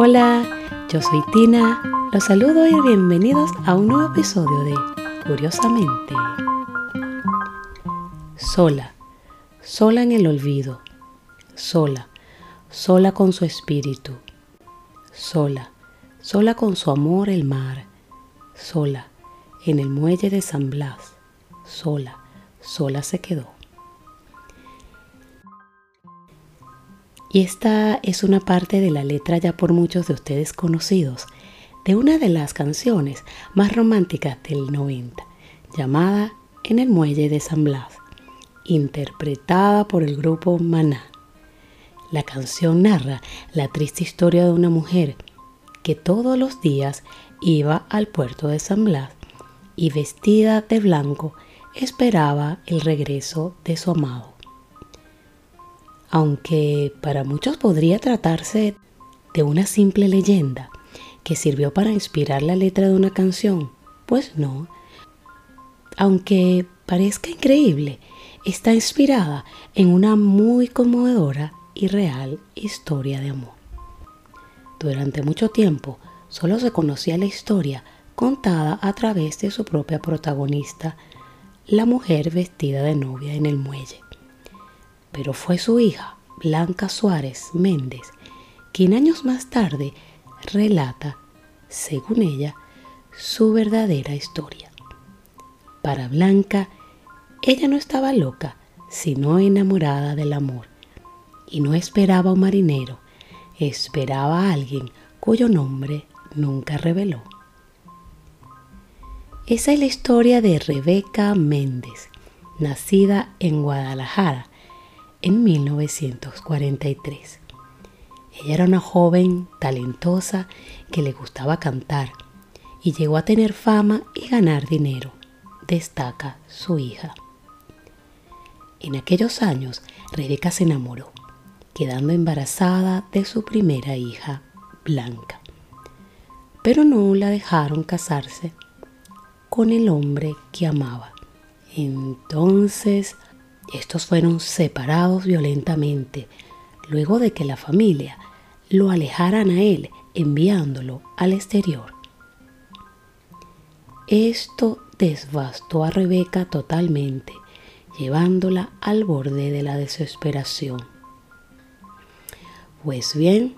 Hola, yo soy Tina, los saludo y bienvenidos a un nuevo episodio de Curiosamente. Sola, sola en el olvido, sola, sola con su espíritu, sola, sola con su amor el mar, sola, en el muelle de San Blas, sola, sola se quedó. Y esta es una parte de la letra ya por muchos de ustedes conocidos, de una de las canciones más románticas del 90, llamada En el Muelle de San Blas, interpretada por el grupo Maná. La canción narra la triste historia de una mujer que todos los días iba al puerto de San Blas y vestida de blanco esperaba el regreso de su amado. Aunque para muchos podría tratarse de una simple leyenda que sirvió para inspirar la letra de una canción, pues no. Aunque parezca increíble, está inspirada en una muy conmovedora y real historia de amor. Durante mucho tiempo solo se conocía la historia contada a través de su propia protagonista, la mujer vestida de novia en el muelle pero fue su hija, Blanca Suárez Méndez, quien años más tarde relata, según ella, su verdadera historia. Para Blanca, ella no estaba loca, sino enamorada del amor, y no esperaba a un marinero, esperaba a alguien cuyo nombre nunca reveló. Esa es la historia de Rebeca Méndez, nacida en Guadalajara en 1943. Ella era una joven talentosa que le gustaba cantar y llegó a tener fama y ganar dinero, destaca su hija. En aquellos años, Rebeca se enamoró, quedando embarazada de su primera hija, Blanca. Pero no la dejaron casarse con el hombre que amaba. Entonces estos fueron separados violentamente luego de que la familia lo alejaran a él enviándolo al exterior. Esto desbastó a Rebeca totalmente, llevándola al borde de la desesperación. Pues bien,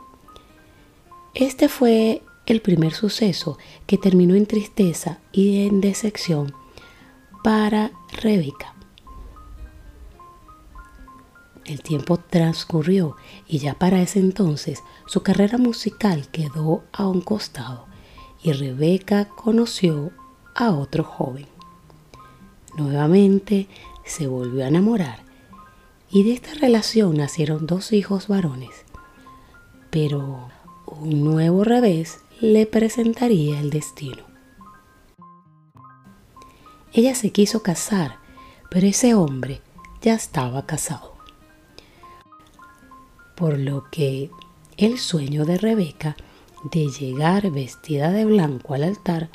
este fue el primer suceso que terminó en tristeza y en decepción para Rebeca. El tiempo transcurrió y ya para ese entonces su carrera musical quedó a un costado y Rebeca conoció a otro joven. Nuevamente se volvió a enamorar y de esta relación nacieron dos hijos varones. Pero un nuevo revés le presentaría el destino. Ella se quiso casar, pero ese hombre ya estaba casado por lo que el sueño de Rebeca de llegar vestida de blanco al altar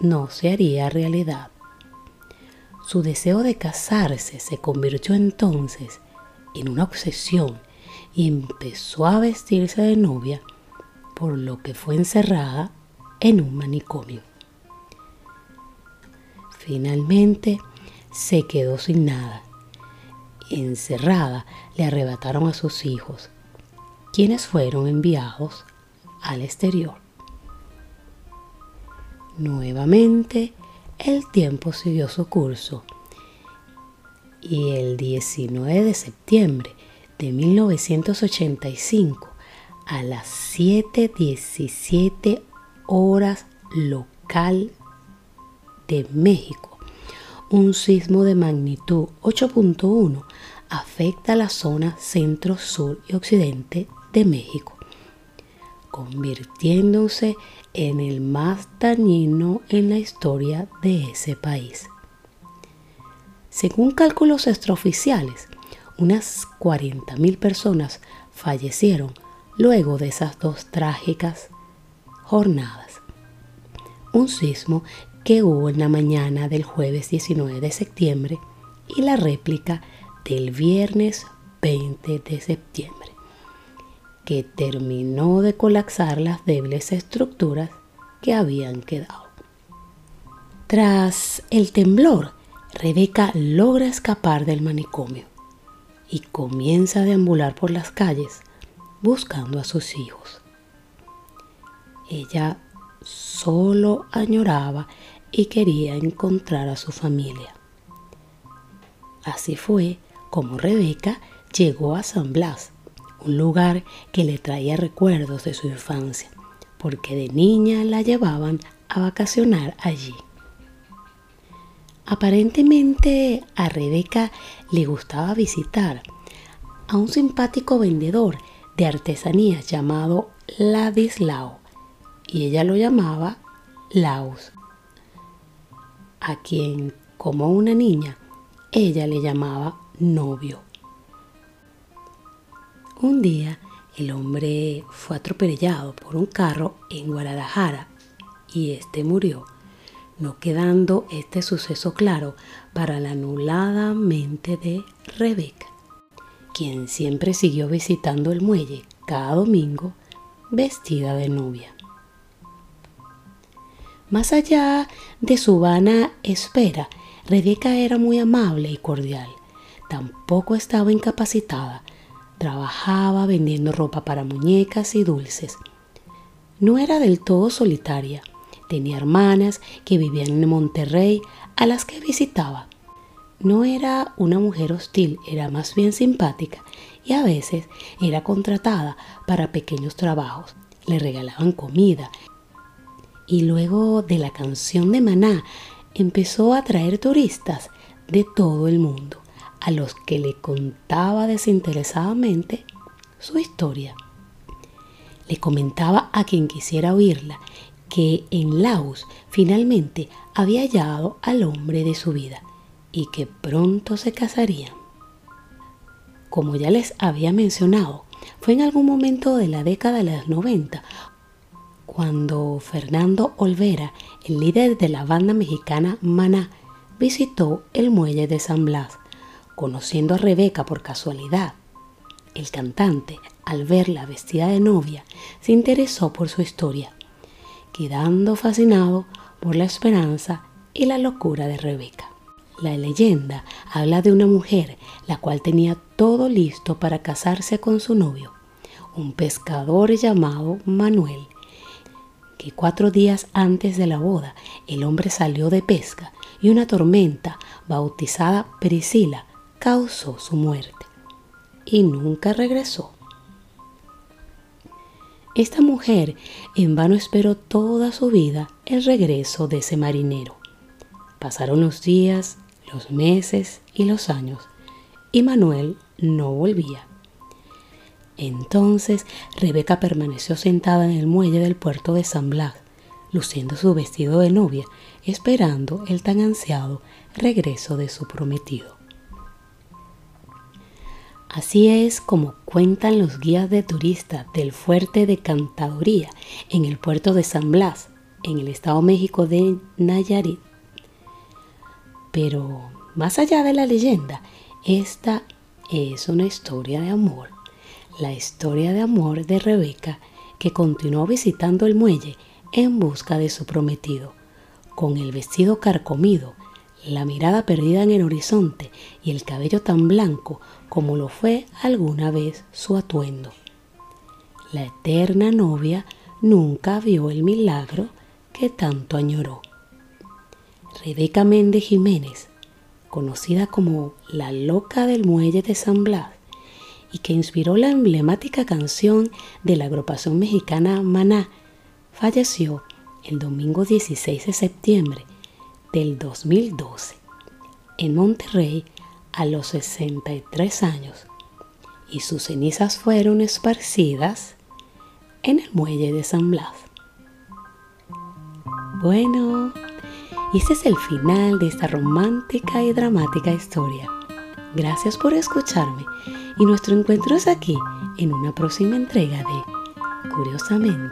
no se haría realidad. Su deseo de casarse se convirtió entonces en una obsesión y empezó a vestirse de novia, por lo que fue encerrada en un manicomio. Finalmente se quedó sin nada encerrada, le arrebataron a sus hijos, quienes fueron enviados al exterior. Nuevamente, el tiempo siguió su curso y el 19 de septiembre de 1985 a las 7.17 horas local de México un sismo de magnitud 8.1 afecta la zona centro, sur y occidente de México, convirtiéndose en el más dañino en la historia de ese país. Según cálculos extraoficiales, unas 40.000 personas fallecieron luego de esas dos trágicas jornadas. Un sismo que hubo en la mañana del jueves 19 de septiembre y la réplica del viernes 20 de septiembre. que terminó de colapsar las débiles estructuras que habían quedado. Tras el temblor, Rebeca logra escapar del manicomio y comienza a deambular por las calles buscando a sus hijos. Ella solo añoraba y quería encontrar a su familia. Así fue como Rebeca llegó a San Blas, un lugar que le traía recuerdos de su infancia, porque de niña la llevaban a vacacionar allí. Aparentemente a Rebeca le gustaba visitar a un simpático vendedor de artesanías llamado Ladislao y ella lo llamaba Laus, a quien como una niña ella le llamaba novio. Un día el hombre fue atropellado por un carro en Guadalajara y este murió no quedando este suceso claro para la anulada mente de Rebeca, quien siempre siguió visitando el muelle cada domingo vestida de novia. Más allá de su vana espera, Rebeca era muy amable y cordial. Tampoco estaba incapacitada. Trabajaba vendiendo ropa para muñecas y dulces. No era del todo solitaria Tenía hermanas que vivían en Monterrey a las que visitaba. No era una mujer hostil, era más bien simpática y a veces era contratada para pequeños trabajos. Le regalaban comida. Y luego de la canción de Maná empezó a traer turistas de todo el mundo, a los que le contaba desinteresadamente su historia. Le comentaba a quien quisiera oírla que en Laos finalmente había hallado al hombre de su vida y que pronto se casarían. Como ya les había mencionado, fue en algún momento de la década de los 90 cuando Fernando Olvera, el líder de la banda mexicana Maná, visitó el muelle de San Blas, conociendo a Rebeca por casualidad. El cantante, al verla vestida de novia, se interesó por su historia quedando fascinado por la esperanza y la locura de Rebeca. La leyenda habla de una mujer la cual tenía todo listo para casarse con su novio, un pescador llamado Manuel, que cuatro días antes de la boda el hombre salió de pesca y una tormenta bautizada Priscila causó su muerte y nunca regresó. Esta mujer en vano esperó toda su vida el regreso de ese marinero. Pasaron los días, los meses y los años, y Manuel no volvía. Entonces Rebeca permaneció sentada en el muelle del puerto de San Blas, luciendo su vestido de novia, esperando el tan ansiado regreso de su prometido. Así es como cuentan los guías de turistas del fuerte de Cantadoría en el puerto de San Blas, en el Estado México de Nayarit. Pero más allá de la leyenda, esta es una historia de amor, la historia de amor de Rebeca que continuó visitando el muelle en busca de su prometido, con el vestido carcomido la mirada perdida en el horizonte y el cabello tan blanco como lo fue alguna vez su atuendo. La eterna novia nunca vio el milagro que tanto añoró. Rebeca Méndez Jiménez, conocida como la loca del muelle de San Blas, y que inspiró la emblemática canción de la agrupación mexicana Maná, falleció el domingo 16 de septiembre del 2012 en Monterrey a los 63 años y sus cenizas fueron esparcidas en el muelle de San Blas. Bueno, este es el final de esta romántica y dramática historia. Gracias por escucharme. Y nuestro encuentro es aquí en una próxima entrega de Curiosamente